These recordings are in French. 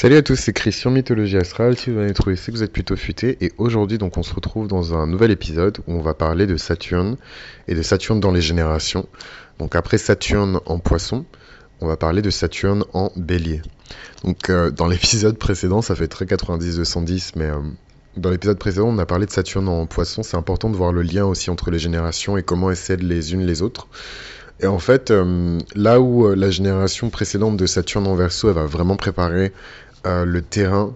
Salut à tous, c'est Christian Mythologie Astrale. Si vous en avez trouvé, c'est vous êtes plutôt futé. Et aujourd'hui, donc, on se retrouve dans un nouvel épisode où on va parler de Saturne et de Saturne dans les générations. Donc, après Saturne en poisson, on va parler de Saturne en bélier. Donc, euh, dans l'épisode précédent, ça fait très 90-210, mais euh, dans l'épisode précédent, on a parlé de Saturne en poisson. C'est important de voir le lien aussi entre les générations et comment elles s'aident les unes les autres. Et en fait, euh, là où la génération précédente de Saturne en verso, elle va vraiment préparer le terrain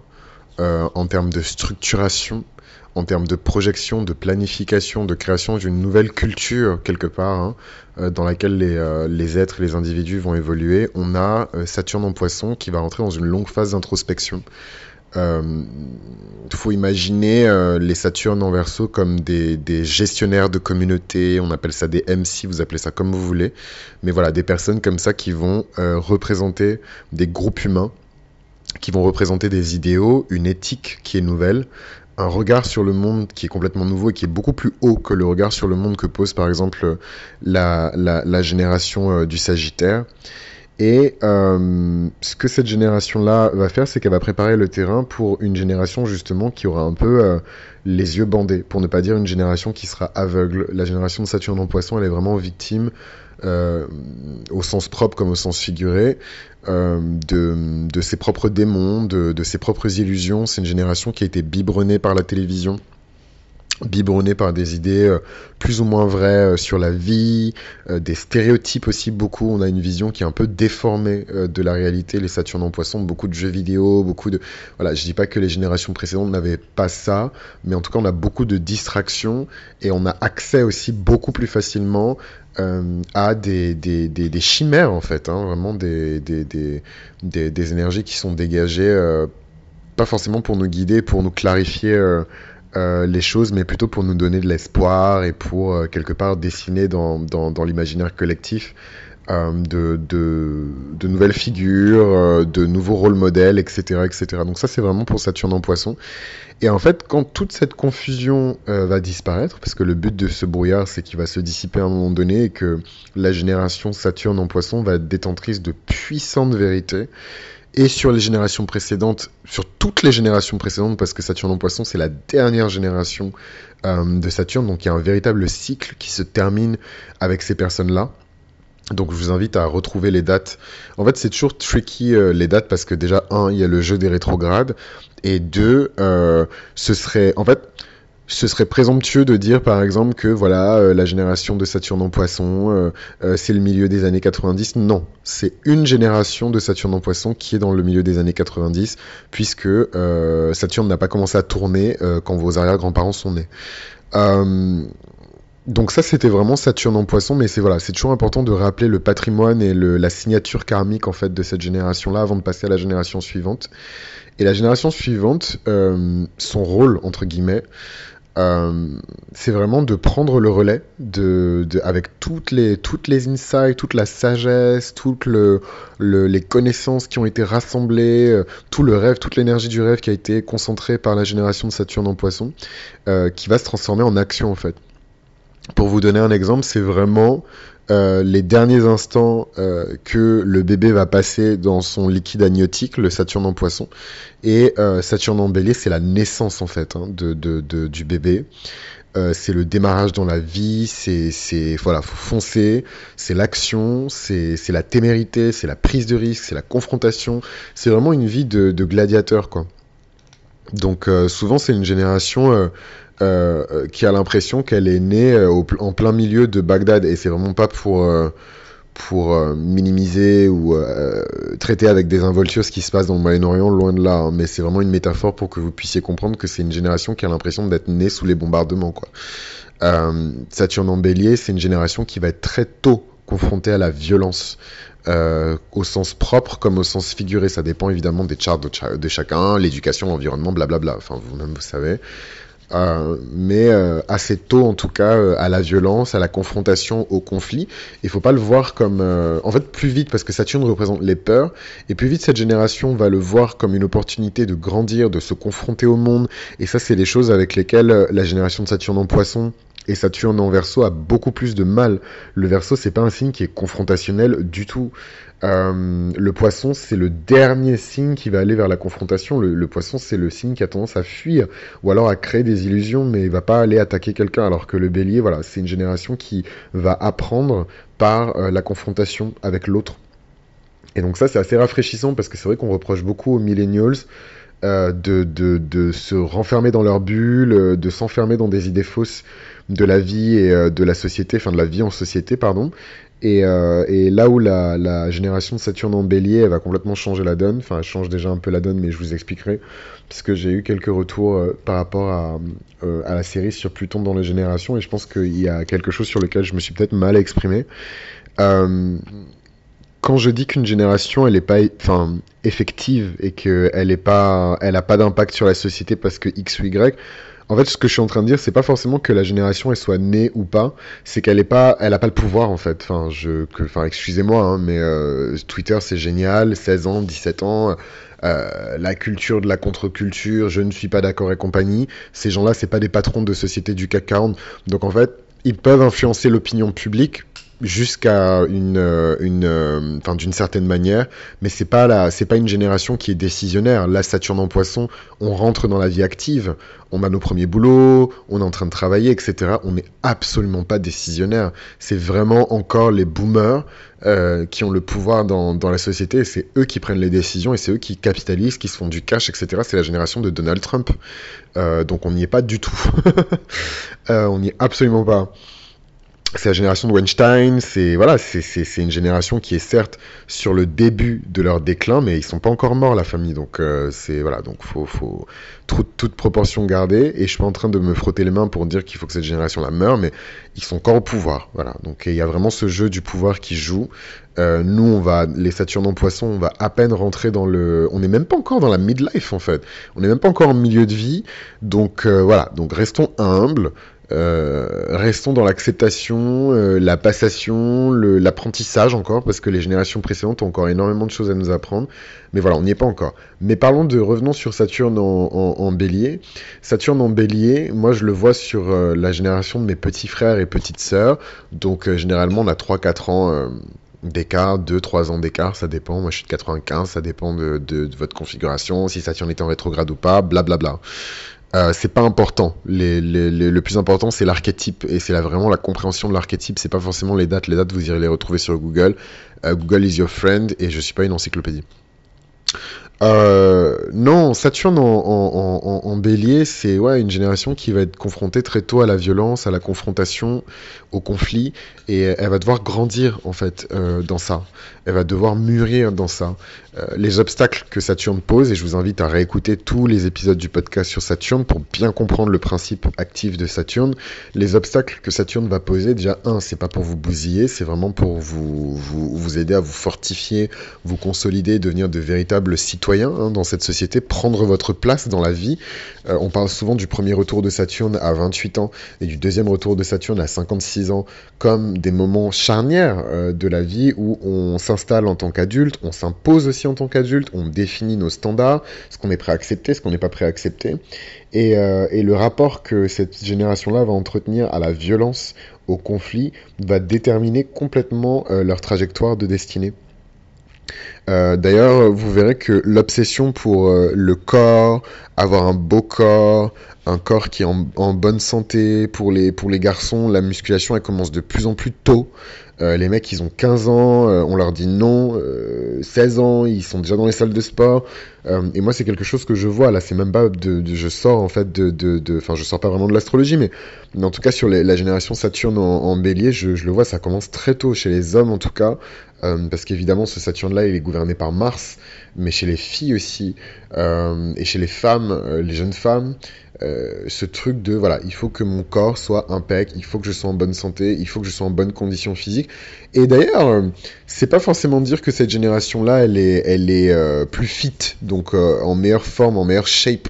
euh, en termes de structuration, en termes de projection, de planification, de création d'une nouvelle culture quelque part, hein, euh, dans laquelle les, les, êtres, les individus vont évoluer, on a Saturne en poisson qui va rentrer dans une longue phase d'introspection. Il faut imaginer les Saturnes en verso comme des, des, gestionnaires de communauté, on appelle ça des MC, vous appelez ça comme vous voulez, mais voilà, des personnes comme ça qui vont représenter des groupes humains qui vont représenter des idéaux, une éthique qui est nouvelle, un regard sur le monde qui est complètement nouveau et qui est beaucoup plus haut que le regard sur le monde que pose par exemple la, la, génération euh, du Sagittaire. Et euh, ce que cette génération-là va faire, c'est qu'elle va préparer le terrain pour une génération justement qui aura un peu euh, les yeux bandés, pour ne pas dire une génération qui sera aveugle. La génération de Saturne en poisson, elle est vraiment victime euh, au sens propre comme au sens figuré, de, ses propres démons, de ses propres illusions. C'est une génération qui a été biberonnée par la télévision biberonné par des idées euh, plus ou moins vraies euh, sur la vie, euh, des stéréotypes aussi beaucoup. On a une vision qui est un peu déformée de la réalité. Les Saturnes en poisson, beaucoup de jeux vidéo, beaucoup de... Voilà, je dis pas que les générations précédentes n'avaient pas ça, mais en tout cas on a beaucoup de distractions et on a accès aussi beaucoup plus facilement à des, chimères en fait, hein, vraiment des, des, énergies qui sont dégagées, pas forcément pour nous guider, pour nous clarifier les choses, mais plutôt pour nous donner de l'espoir et pour euh, quelque part dessiner dans, l'imaginaire collectif euh, de, nouvelles figures, euh, de nouveaux rôles modèles, etc., etc. Donc ça, c'est vraiment pour Saturne en poisson. Et en fait, quand toute cette confusion va disparaître, parce que le but de ce brouillard, c'est qu'il va se dissiper à un moment donné et que la génération Saturne en poisson va être détentrice de puissantes vérités, et sur les générations précédentes, sur toutes les générations précédentes, parce que Saturne en poisson, c'est la dernière génération euh, de Saturne, donc il y a un véritable cycle qui se termine avec ces personnes-là. Donc je vous invite à retrouver les dates. En fait, c'est toujours tricky euh, les dates parce que déjà, un, il y a le jeu des rétrogrades, et deux, euh, ce serait... En fait, ce serait présomptueux de dire par exemple que voilà euh, la génération de Saturne en poisson euh, euh, c'est le milieu des années 90 non c'est une génération de Saturne en poisson qui est dans le milieu des années 90 puisque Saturne n'a pas commencé à tourner quand vos arrière-grands-parents sont nés. Donc ça c'était vraiment Saturne en poisson mais c'est voilà c'est toujours important de rappeler le patrimoine et la signature karmique en fait de cette génération là avant de passer à la génération suivante. Et la génération suivante son rôle entre guillemets euh, c'est vraiment de prendre le relais de, avec toutes les, toutes les insights, toute la sagesse, toutes le, le, les connaissances qui ont été rassemblées, euh, tout le rêve, toute l'énergie du rêve qui a été concentrée par la génération de Saturne en poisson, euh, qui va se transformer en action en fait. Pour vous donner un exemple, c'est vraiment euh, les derniers instants euh, que le bébé va passer dans son liquide amniotique, le Saturne en poisson. Et euh, Saturne en bélier, c'est la naissance en fait hein, de, de, de, du bébé. Euh, c'est le démarrage dans la vie, c'est voilà, faut foncer, c'est l'action, c'est la témérité, c'est la prise de risque, c'est la confrontation. C'est vraiment une vie de, gladiateur quoi. Donc euh, souvent c'est une génération euh, euh, qui a l'impression qu'elle est née euh, en plein milieu de Bagdad et c'est vraiment pas pour minimiser ou traiter avec des involtures ce qui se passe dans le Moyen-Orient, loin de là. Hein. mais c'est vraiment une métaphore pour que vous puissiez comprendre que c'est une génération qui a l'impression d'être née sous les bombardements. Saturne en bélier, c'est une génération qui va être très tôt confrontée à la violence. au sens propre comme au sens figuré. Ça dépend évidemment des charts de chacun, l'éducation, l'environnement, blablabla. Enfin, vous-même, vous savez. Euh, mais euh, assez tôt en tout cas euh, à la violence, à la confrontation, au conflit. Il faut pas le voir comme, en fait, plus vite parce que Saturne représente les peurs, et plus vite cette génération va le voir comme une opportunité de grandir, de se confronter au monde. Et ça, c'est les choses avec lesquelles la génération de Saturne en Poisson et Saturne en Verseau a beaucoup plus de mal. Le Verseau, c'est pas un signe qui est confrontationnel du tout. Euh, le poisson, c'est le dernier signe qui va aller vers la confrontation. Le, poisson, c'est le signe qui a tendance à fuir ou alors à créer des illusions, mais il va pas aller attaquer quelqu'un. Alors que le bélier, voilà, c'est une génération qui va apprendre par euh, la confrontation avec l'autre. Et donc ça, c'est assez rafraîchissant parce que c'est vrai qu'on reproche beaucoup aux millennials euh, de, de, se renfermer dans leur bulle, de s'enfermer dans des idées fausses de la vie et de la société, enfin de la vie en société, pardon. Euh, et, là où la, génération de Saturne en bélier, elle va complètement changer la donne, enfin elle change déjà un peu la donne, mais je vous expliquerai, puisque j'ai eu quelques retours euh, par rapport à, euh, à, la série sur Pluton dans les générations, et je pense qu'il y a quelque chose sur lequel je me suis peut-être mal exprimé. Quand je dis qu'une génération, elle n'est pas enfin, effective et qu'elle n'a pas, elle pas d'impact sur la société parce que X ou Y, en fait, ce que je suis en train de dire, c'est pas forcément que la génération elle soit née ou pas, c'est qu'elle est pas, elle a pas le pouvoir en fait. Enfin, je, enfin, excusez-moi, hein, mais euh, Twitter c'est génial, 16 ans, 17 ans, euh, la culture de la contre-culture, je ne suis pas d'accord et compagnie. Ces gens-là, c'est pas des patrons de société du CAC 40, donc en fait, ils peuvent influencer l'opinion publique jusqu'à une, euh, une euh, enfin d'une certaine manière, mais c'est pas la, c'est pas une génération qui est décisionnaire. Là, Saturne en Poisson, on rentre dans la vie active, on a nos premiers boulots, on est en train de travailler, etc. On n'est absolument pas décisionnaire. C'est vraiment encore les boomers euh, qui ont le pouvoir dans, dans la société. C'est eux qui prennent les décisions et c'est eux qui capitalisent, qui se font du cash, etc. C'est la génération de Donald Trump. donc on n'y est pas du tout. on n'y est absolument pas c'est la génération de Weinstein, c'est voilà, c'est une génération qui est certes sur le début de leur déclin, mais ils sont pas encore morts la famille, donc euh, c'est voilà, donc faut faut toute proportion garder. Et je suis pas en train de me frotter les mains pour dire qu'il faut que cette génération la meure, mais ils sont encore au pouvoir, voilà. Donc il y a vraiment ce jeu du pouvoir qui joue. Euh, nous, on va, les Saturnes en Poisson, on va à peine rentrer dans le, on n'est même pas encore dans la midlife en fait. On n'est même pas encore en milieu de vie, donc euh, voilà. Donc restons humbles. Euh, restons dans l'acceptation, euh, la passation, l'apprentissage encore, parce que les générations précédentes ont encore énormément de choses à nous apprendre. Mais voilà, on n'y est pas encore. Mais parlons de, revenons sur Saturne en, bélier. Saturne en bélier, moi je le vois sur euh, la génération de mes petits frères et petites sœurs. Donc généralement on a 3-4 ans d'écart, 2-3 ans d'écart, ça dépend. Moi je suis de 95, ça dépend de, votre configuration, si Saturne est en rétrograde ou pas, blablabla. Bla bla. Euh, c'est pas important. le plus important, c'est l'archétype et c'est vraiment la compréhension de l'archétype. C'est pas forcément les dates. Les dates, vous irez les retrouver sur Google. Euh, Google is your friend et je suis pas une encyclopédie. Euh, non, Saturne en, bélier, c'est ouais, une génération qui va être confrontée très tôt à la violence, à la confrontation, au conflit, et elle va devoir grandir en fait euh, dans ça. Elle va devoir mûrir dans ça. Euh, les obstacles que Saturne pose, et je vous invite à réécouter tous les épisodes du podcast sur Saturne pour bien comprendre le principe actif de Saturne. Les obstacles que Saturne va poser, déjà un, c'est pas pour vous bousiller, c'est vraiment pour vous, vous, vous aider à vous fortifier, vous consolider, devenir de véritables citoyens Hein, dans cette société, prendre votre place dans la vie. Euh, on parle souvent du premier retour de Saturne à 28 ans et du deuxième retour de Saturne à 56 ans comme des moments charnières euh, de la vie où on s'installe en tant qu'adulte, on s'impose aussi en tant qu'adulte, on définit nos standards, ce qu'on est prêt à accepter, ce qu'on n'est pas prêt à accepter. Et, euh, et, le rapport que cette génération-là va entretenir à la violence, au conflit, va déterminer complètement leur trajectoire de destinée. Euh, d'ailleurs, vous verrez que l'obsession pour euh, le corps, avoir un beau corps, un corps qui est en, bonne santé, pour les, garçons, la musculation, elle commence de plus en plus tôt. Euh, les mecs, ils ont 15 ans, on leur dit non, 16 ans, ils sont déjà dans les salles de sport. et moi, c'est quelque chose que je vois, là, c'est même pas je sors en fait de, enfin, je sors pas vraiment de l'astrologie, mais, en tout cas, sur la génération Saturne en, bélier, je, je, le vois, ça commence très tôt, chez les hommes en tout cas, euh, parce qu'évidemment, ce Saturne-là, il est gouverné par Mars, mais chez les filles aussi, euh, et chez les femmes, euh, les jeunes femmes, ce truc de, voilà, il faut que mon corps soit impec, il faut que je sois en bonne santé, il faut que je sois en bonne condition physique. Et d'ailleurs, c'est pas forcément dire que cette génération-là, elle est, elle est plus fit, donc en meilleure forme, en meilleure shape.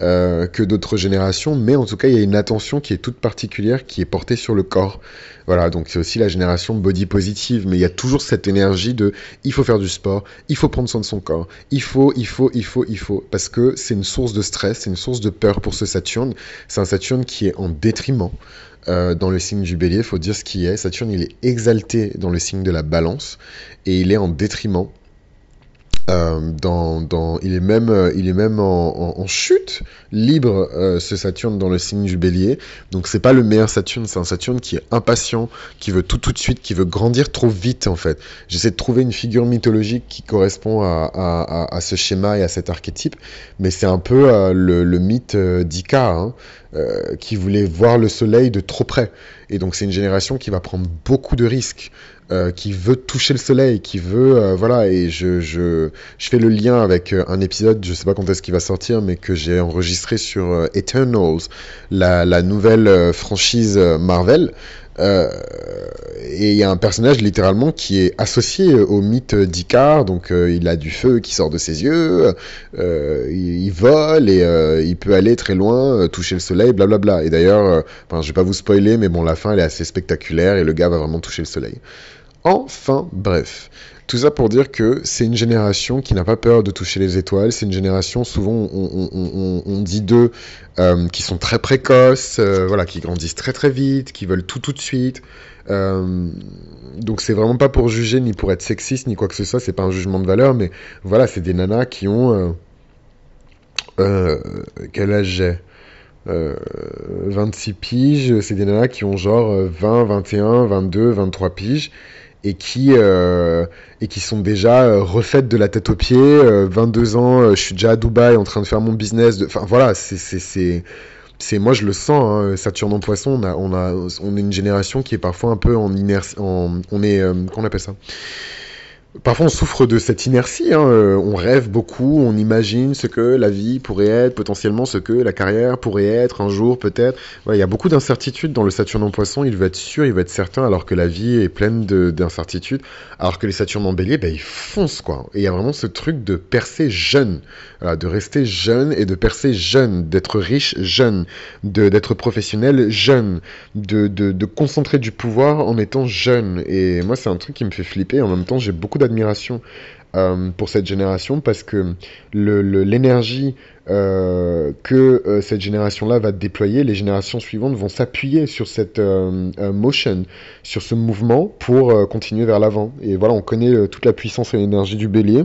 Que d'autres générations, mais en tout cas, il y a une attention qui est toute particulière qui est portée sur le corps. Voilà, donc c'est aussi la génération body positive, mais il y a toujours cette énergie de il faut faire du sport, il faut prendre soin de son corps, il faut, il faut, il faut, il faut, parce que c'est une source de stress, c'est une source de peur pour ce Saturne. C'est un Saturne qui est en détriment. dans le signe du bélier, il faut dire ce qui est. Saturne, il est exalté dans le signe de la balance et il est en détriment euh, dans, dans, il est même, euh, il est même en, chute libre, euh, ce Saturne dans le signe du bélier. Donc c'est pas le meilleur Saturne, c'est un Saturne qui est impatient, qui veut tout tout de suite, qui veut grandir trop vite en fait. J'essaie de trouver une figure mythologique qui correspond à, ce schéma et à cet archétype, mais c'est un peu le, le, mythe d'Ika, hein, qui voulait voir le soleil de trop près. Et donc c'est une génération qui va prendre beaucoup de risques. Euh, qui veut toucher le soleil, qui veut, euh, voilà, et je, je, je, fais le lien avec euh, un épisode, je sais pas quand est-ce qu'il va sortir, mais que j'ai enregistré sur Eternals, la, la nouvelle franchise Marvel. et il y a un personnage littéralement qui est associé au mythe d'Icar, donc il a du feu qui sort de ses yeux, il, il, vole et il peut aller très loin, toucher le soleil, blablabla. Et d'ailleurs, enfin, je vais pas vous spoiler, mais bon, la fin elle est assez spectaculaire et le gars va vraiment toucher le soleil. Enfin, bref. Tout ça pour dire que c'est une génération qui n'a pas peur de toucher les étoiles. C'est une génération, souvent, on, dit d'eux, euh, qui sont très précoces, euh, voilà, qui grandissent très très vite, qui veulent tout tout de suite. Euh, donc c'est vraiment pas pour juger, ni pour être sexiste, ni quoi que ce soit. C'est pas un jugement de valeur, mais voilà, c'est des nanas qui ont... quel âge j'ai? 26 piges, c'est des nanas qui ont genre 20, 21, 22, 23 piges et qui, euh, et qui sont déjà euh, refaites de la tête aux pieds. 22 euh, ans, je suis déjà à Dubaï en train de faire mon business. Enfin voilà, c'est, c'est, moi je le sens. Hein, Saturne en Poisson, on a, on a, on est une génération qui est parfois un peu en inertie. On est, qu'on appelle ça? Parfois, on souffre de cette inertie. Hein. Euh, on rêve beaucoup, on imagine ce que la vie pourrait être, potentiellement ce que la carrière pourrait être un jour, peut-être. il y a beaucoup d'incertitudes dans le Saturne en Poisson. Il veut être sûr, il veut être certain, alors que la vie est pleine d'incertitudes. Alors que les Saturnes en Bélier, ben, ils foncent quoi. Et il y a vraiment ce truc de percer jeune, de rester jeune et de percer jeune, d'être riche jeune, d'être professionnel jeune, de, de, de concentrer du pouvoir en étant jeune. Et moi, c'est un truc qui me fait flipper. En même temps, j'ai beaucoup d'admiration euh, pour cette génération parce que l'énergie euh, que euh, cette génération-là va déployer, les générations suivantes vont s'appuyer sur cette motion, sur ce mouvement pour continuer vers l'avant. Et voilà, on connaît toute la puissance et l'énergie du bélier.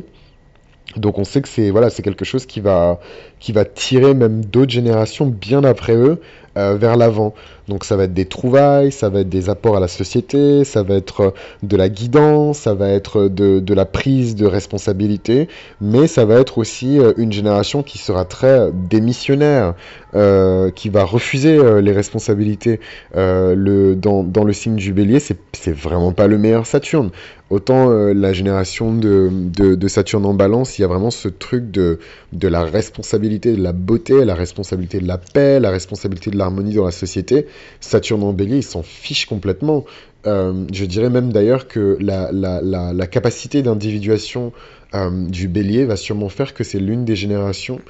Donc on sait que c'est voilà, c'est quelque chose qui va, qui va tirer même d'autres générations bien après eux vers l'avant. Donc ça va être des trouvailles, ça va être des apports à la société, ça va être euh, de la guidance, ça va être de, de la prise de responsabilité, mais ça va être aussi euh, une génération qui sera très démissionnaire, euh, qui va refuser euh, les responsabilités. Euh, le, dans, dans, le signe du bélier, c'est vraiment pas le meilleur Saturne. Autant la génération de, de, Saturne en balance, il y a vraiment ce truc de, de la responsabilité de la beauté, la responsabilité de la paix, la responsabilité de l'harmonie dans la société. Saturne en bélier, il s'en fiche complètement. Euh, je dirais même d'ailleurs que la capacité d'individuation euh, du bélier va sûrement faire que c'est l'une des générations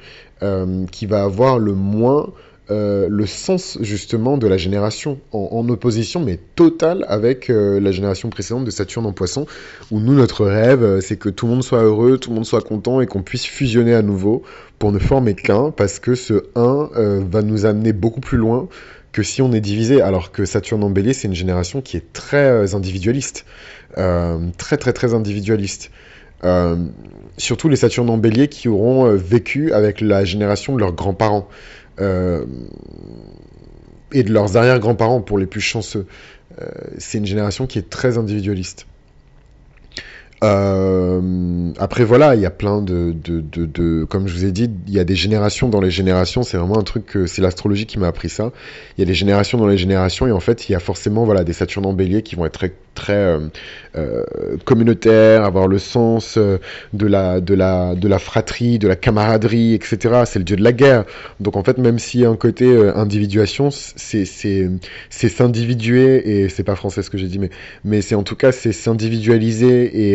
euh, qui va avoir le moins euh, le sens justement de la génération en, opposition mais totale avec euh, la génération précédente de Saturne en poisson où nous notre rêve euh, c'est que tout le monde soit heureux, tout le monde soit content et qu'on puisse fusionner à nouveau pour ne former qu'un parce que ce 1 va nous amener beaucoup plus loin que si on est divisé, alors que Saturne en bélier, c'est une génération qui est très individualiste, très très très individualiste. Surtout les Saturnes en bélier qui auront vécu avec la génération de leurs grands-parents et de leurs arrière-grands-parents pour les plus chanceux. c'est une génération qui est très individualiste. Euh, après voilà, il y a plein de, de, de, de, comme je vous ai dit, il y a des générations dans les générations. C'est vraiment un truc que c'est l'astrologie qui m'a appris ça. Il y a des générations dans les générations et en fait il y a forcément voilà des Saturnes en Bélier qui vont être très très euh, euh, communautaire, avoir le sens euh, de, la, de, la, de la fratrie, de la camaraderie, etc. C'est le dieu de la guerre. Donc en fait, même s'il y a un côté individuation, c'est s'individuer, et c'est pas français ce que j'ai dit, mais, mais c'est en tout cas c'est s'individualiser et,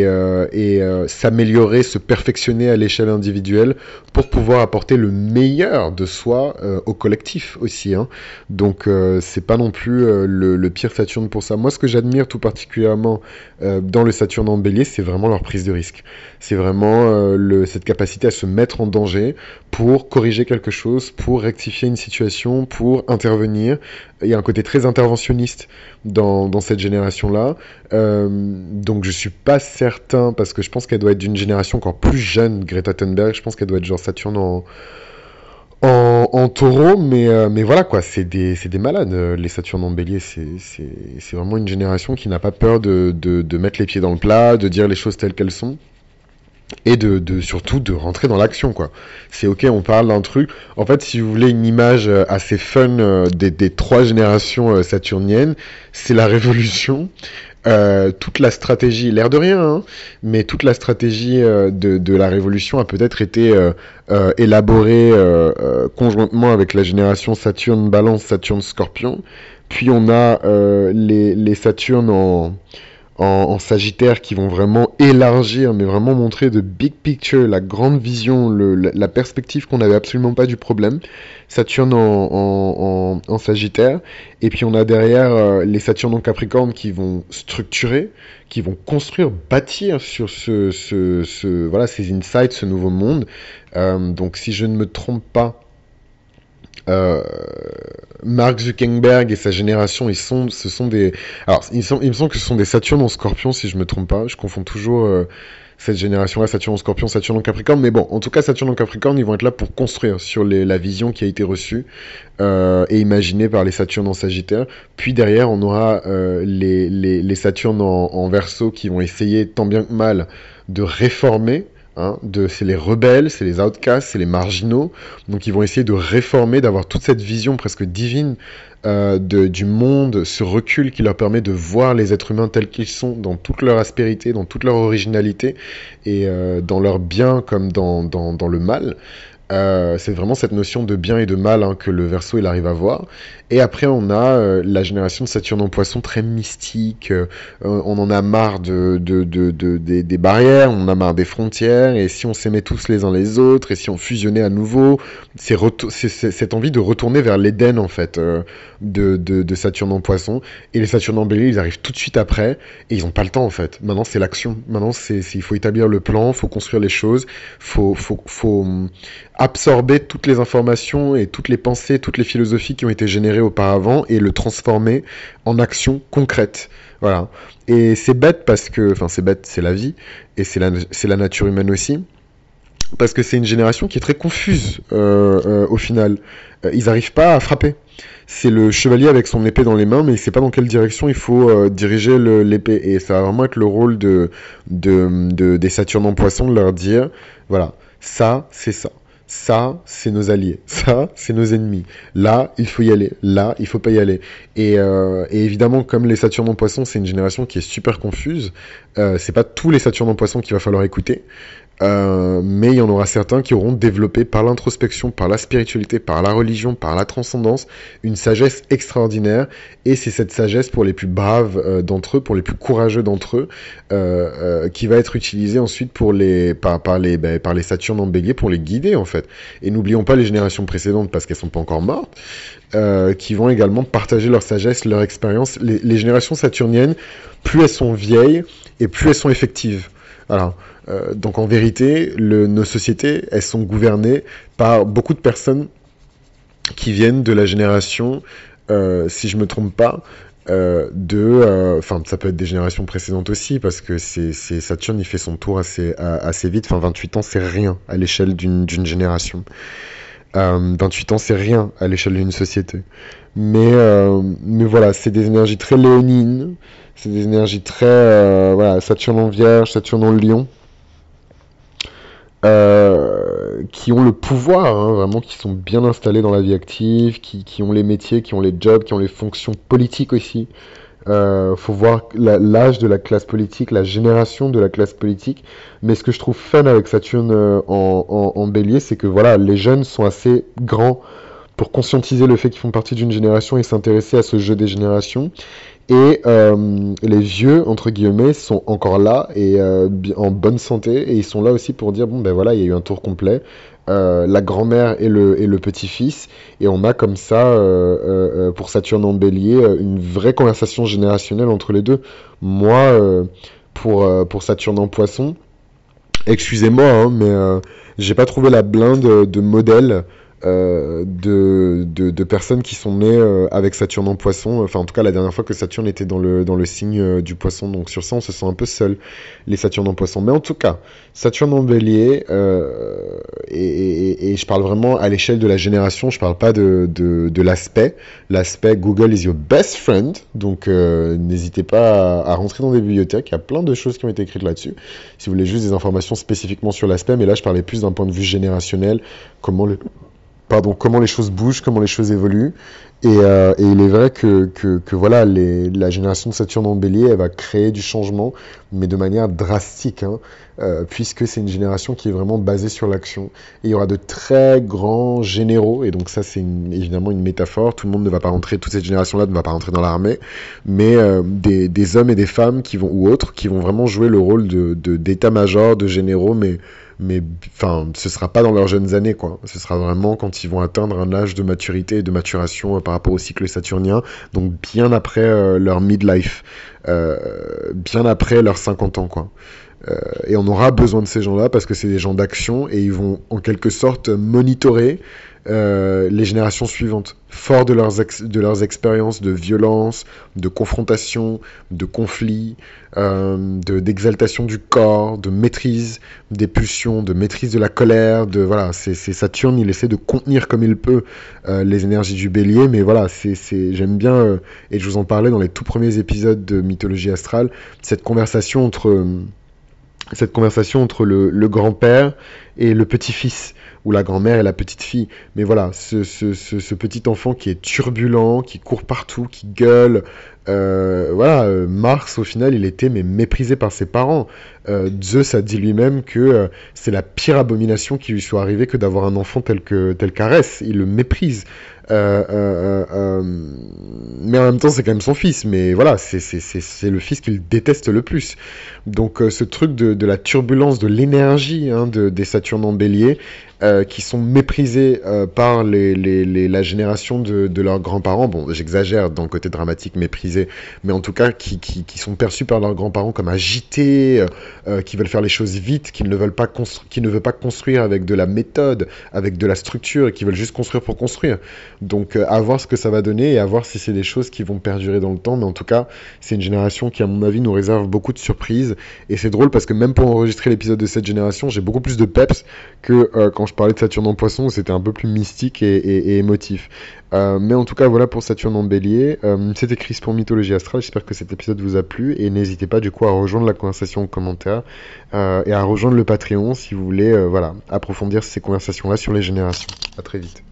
et s'améliorer, se perfectionner à l'échelle individuelle pour pouvoir apporter le meilleur de soi au collectif aussi. Hein. Donc c'est pas non plus le, le, pire Saturne pour ça. Moi, ce que j'admire tout particulièrement, particulièrement dans le Saturne en bélier, c'est vraiment leur prise de risque. C'est vraiment le, cette capacité à se mettre en danger pour corriger quelque chose, pour rectifier une situation, pour intervenir. Il y a un côté très interventionniste dans, cette génération-là. donc je suis pas certain, parce que je pense qu'elle doit être d'une génération encore plus jeune, Greta Thunberg, je pense qu'elle doit être genre Saturne en en, taureau, mais, euh, mais voilà quoi, c'est des, des, malades, euh, les Saturnes en bélier. C'est vraiment une génération qui n'a pas peur de, de, de, mettre les pieds dans le plat, de dire les choses telles qu'elles sont. Et de, de, surtout de rentrer dans l'action quoi. C'est ok, on parle d'un truc. En fait, si vous voulez une image euh, assez fun des, des trois générations saturniennes, c'est la révolution euh, toute la stratégie, l'air de rien, hein, mais toute la stratégie euh, de, de, la révolution a peut-être été euh, euh élaborée conjointement avec la génération Saturne Balance, Saturne Scorpion. Puis on a les, les Saturnes en, en, Sagittaire qui vont vraiment élargir, mais vraiment montrer de big picture, la grande vision, la, perspective qu'on n'avait absolument pas du problème. Saturne en, en, Sagittaire. Et puis on a derrière euh, les Saturnes en Capricorne qui vont structurer, qui vont construire, bâtir sur ce, ce, ce voilà, ces insights, ce nouveau monde. Euh, donc si je ne me trompe pas, euh, Mark Zuckerberg et sa génération, ils sont, ce sont des, alors il me semble que ce sont des Saturnes en Scorpion si je me trompe pas. Je confonds toujours euh, cette génération-là, Saturne en Scorpion, Saturne en Capricorne. Mais bon, en tout cas, Saturne en Capricorne, ils vont être là pour construire sur la vision qui a été reçue euh, et imaginée par les Saturnes en Sagittaire. Puis derrière, on aura les Saturnes en, en Verseau qui vont essayer tant bien que mal de réformer Hein, c'est les rebelles, c'est les outcasts, c'est les marginaux. Donc ils vont essayer de réformer, d'avoir toute cette vision presque divine euh, du monde, ce recul qui leur permet de voir les êtres humains tels qu'ils sont, dans toute leur aspérité, dans toute leur originalité, et euh, dans leur bien comme dans le mal. Euh, c'est vraiment cette notion de bien et de mal hein, que le verso il arrive à voir. Et après on a euh, la génération de Saturne en Poisson très mystique. Euh, on en a marre de, de, de, de des, barrières, on en a marre des frontières. Et si on s'aimait tous les uns les autres, et si on fusionnait à nouveau, c'est cette envie de retourner vers l'Éden en fait de, Saturne en Poisson. Et les Saturnes en Bélier ils arrivent tout de suite après et ils n'ont pas le temps en fait. Maintenant c'est l'action. Maintenant c'est il faut établir le plan, faut construire les choses, faut faut faut absorber toutes les informations et toutes les pensées, toutes les philosophies qui ont été générées auparavant et le transformer en action concrète. Voilà. Et c'est bête parce que, enfin c'est bête, c'est la vie et c'est la, nature humaine aussi. Parce que c'est une génération qui est très confuse euh, euh, au final. Euh, ils n'arrivent pas à frapper. C'est le chevalier avec son épée dans les mains, mais il sait pas dans quelle direction il faut diriger l'épée. Et ça va vraiment être le rôle de, de, de des Saturnes en poisson de leur dire, voilà, ça, c'est ça. Ça, c'est nos alliés. Ça, c'est nos ennemis. Là, il faut y aller. Là, il faut pas y aller. Et, euh, et évidemment, comme les Saturnes en Poisson, c'est une génération qui est super confuse. Euh, c'est pas tous les Saturnes en Poisson qu'il va falloir écouter. Euh, mais il y en aura certains qui auront développé par l'introspection, par la spiritualité, par la religion, par la transcendance, une sagesse extraordinaire. Et c'est cette sagesse pour les plus braves euh, d'entre eux, pour les plus courageux d'entre eux, euh, qui va être utilisée ensuite pour les, par, par les, ben, par les Saturnes en bélier pour les guider en fait. Et n'oublions pas les générations précédentes parce qu'elles sont pas encore mortes, qui vont également partager leur sagesse, leur expérience. Les générations saturniennes, plus elles sont vieilles et plus elles sont effectives. Alors, euh, donc en vérité, nos sociétés, elles sont gouvernées par beaucoup de personnes qui viennent de la génération, euh, si je me trompe pas, euh, de, enfin ça peut être des générations précédentes aussi, parce que c'est Saturne, il fait son tour assez, assez vite, enfin 28 ans c'est rien à l'échelle d'une génération. 28 ans c'est rien à l'échelle d'une société. Mais, mais voilà, c'est des énergies très léonines, c'est des énergies très, voilà, Saturne en Vierge, Saturne en Lion. Euh, qui ont le pouvoir, hein, vraiment, qui sont bien installés dans la vie active, qui, qui, ont les métiers, qui ont les jobs, qui ont les fonctions politiques aussi. Euh, faut voir l'âge de la classe politique, la génération de la classe politique. Mais ce que je trouve fun avec Saturne euh, en, bélier, c'est que voilà, les jeunes sont assez grands pour conscientiser le fait qu'ils font partie d'une génération et s'intéresser à ce jeu des générations. Et euh, les vieux, entre guillemets, sont encore là et euh, en bonne santé. Et ils sont là aussi pour dire, bon ben voilà, il y a eu un tour complet. Euh, la grand-mère et le, et le petit-fils. Et on a comme ça, pour Saturne en bélier, une vraie conversation générationnelle entre les deux. Moi, pour, pour Saturne en poisson, excusez-moi, hein, mais j'ai pas trouvé la blinde de modèle euh, de, personnes qui sont nées euh, avec Saturne en poisson. Enfin, en tout cas, la dernière fois que Saturne était dans le, dans le signe euh, du poisson. Donc, sur ça, on se sent un peu seul, les Saturnes en poisson. Mais en tout cas, Saturne en bélier, et, je parle vraiment à l'échelle de la génération, je parle pas de, de, l'aspect. L'aspect Google is your best friend. Donc, n'hésitez pas à, rentrer dans des bibliothèques. Il y a plein de choses qui ont été écrites là-dessus. Si vous voulez juste des informations spécifiquement sur l'aspect, mais là, je parlais plus d'un point de vue générationnel. Comment le comment les choses bougent, comment les choses évoluent. Et, euh, il est vrai que, voilà, la génération de Saturne en bélier, elle va créer du changement, mais de manière drastique, hein, euh, puisque c'est une génération qui est vraiment basée sur l'action. Et il y aura de très grands généraux, et donc ça c'est évidemment une métaphore, tout le monde ne va pas rentrer, toute cette génération-là ne va pas rentrer dans l'armée, mais euh, des, hommes et des femmes qui vont, ou autres, qui vont vraiment jouer le rôle d'état-major, de généraux, mais mais enfin, ce sera pas dans leurs jeunes années, quoi. Ce sera vraiment quand ils vont atteindre un âge de maturité et de maturation par rapport au cycle saturnien, donc bien après euh, leur midlife, euh, bien après leurs 50 ans, quoi. et on aura besoin de ces gens-là parce que c'est des gens d'action et ils vont en quelque sorte monitorer euh, les générations suivantes, forts de leurs, de leurs expériences de violence, de confrontation, de conflit, euh, d'exaltation du corps, de maîtrise des pulsions, de maîtrise de la colère, de voilà, c'est Saturne, il essaie de contenir comme il peut euh, les énergies du bélier, mais voilà, j'aime bien, et je vous en parlais dans les tout premiers épisodes de Mythologie astrale, cette conversation entre cette conversation entre le grand-père et le petit-fils ou la grand-mère et la petite fille. Mais voilà, ce, ce, petit enfant qui est turbulent, qui court partout, qui gueule. Euh, voilà, euh, Mars, au final, il était mais méprisé par ses parents. Euh, Zeus a dit lui-même que c'est la pire abomination qui lui soit arrivée que d'avoir un enfant tel que tel qu'Arès. Il le méprise. Euh, euh, euh, mais en même temps, c'est quand même son fils. Mais voilà, c'est le fils qu'il déteste le plus. Donc, ce truc de, la turbulence, de l'énergie hein, de, des Saturnes en bélier, qui sont méprisés par la génération de, leurs grands-parents. Bon, j'exagère dans le côté dramatique, méprisés, mais en tout cas qui sont perçus par leurs grands-parents comme agités, qui veulent faire les choses vite, qui ne veulent pas qui ne veulent pas construire avec de la méthode, avec de la structure, et qui veulent juste construire pour construire. Donc euh, à voir ce que ça va donner et à voir si c'est des choses qui vont perdurer dans le temps. Mais en tout cas, c'est une génération qui, à mon avis, nous réserve beaucoup de surprises. Et c'est drôle parce que même pour enregistrer l'épisode de cette génération, j'ai beaucoup plus de peps que euh, quand je parlais de Saturne en poisson, où c'était un peu plus mystique et, émotif. Euh, mais en tout cas, voilà pour Saturne en bélier. c'était Chris pour Mythologie Astrale. J'espère que cet épisode vous a plu. Et n'hésitez pas du coup à rejoindre la conversation en commentaire et à rejoindre le Patreon si vous voulez voilà, approfondir ces conversations-là sur les générations. À très vite.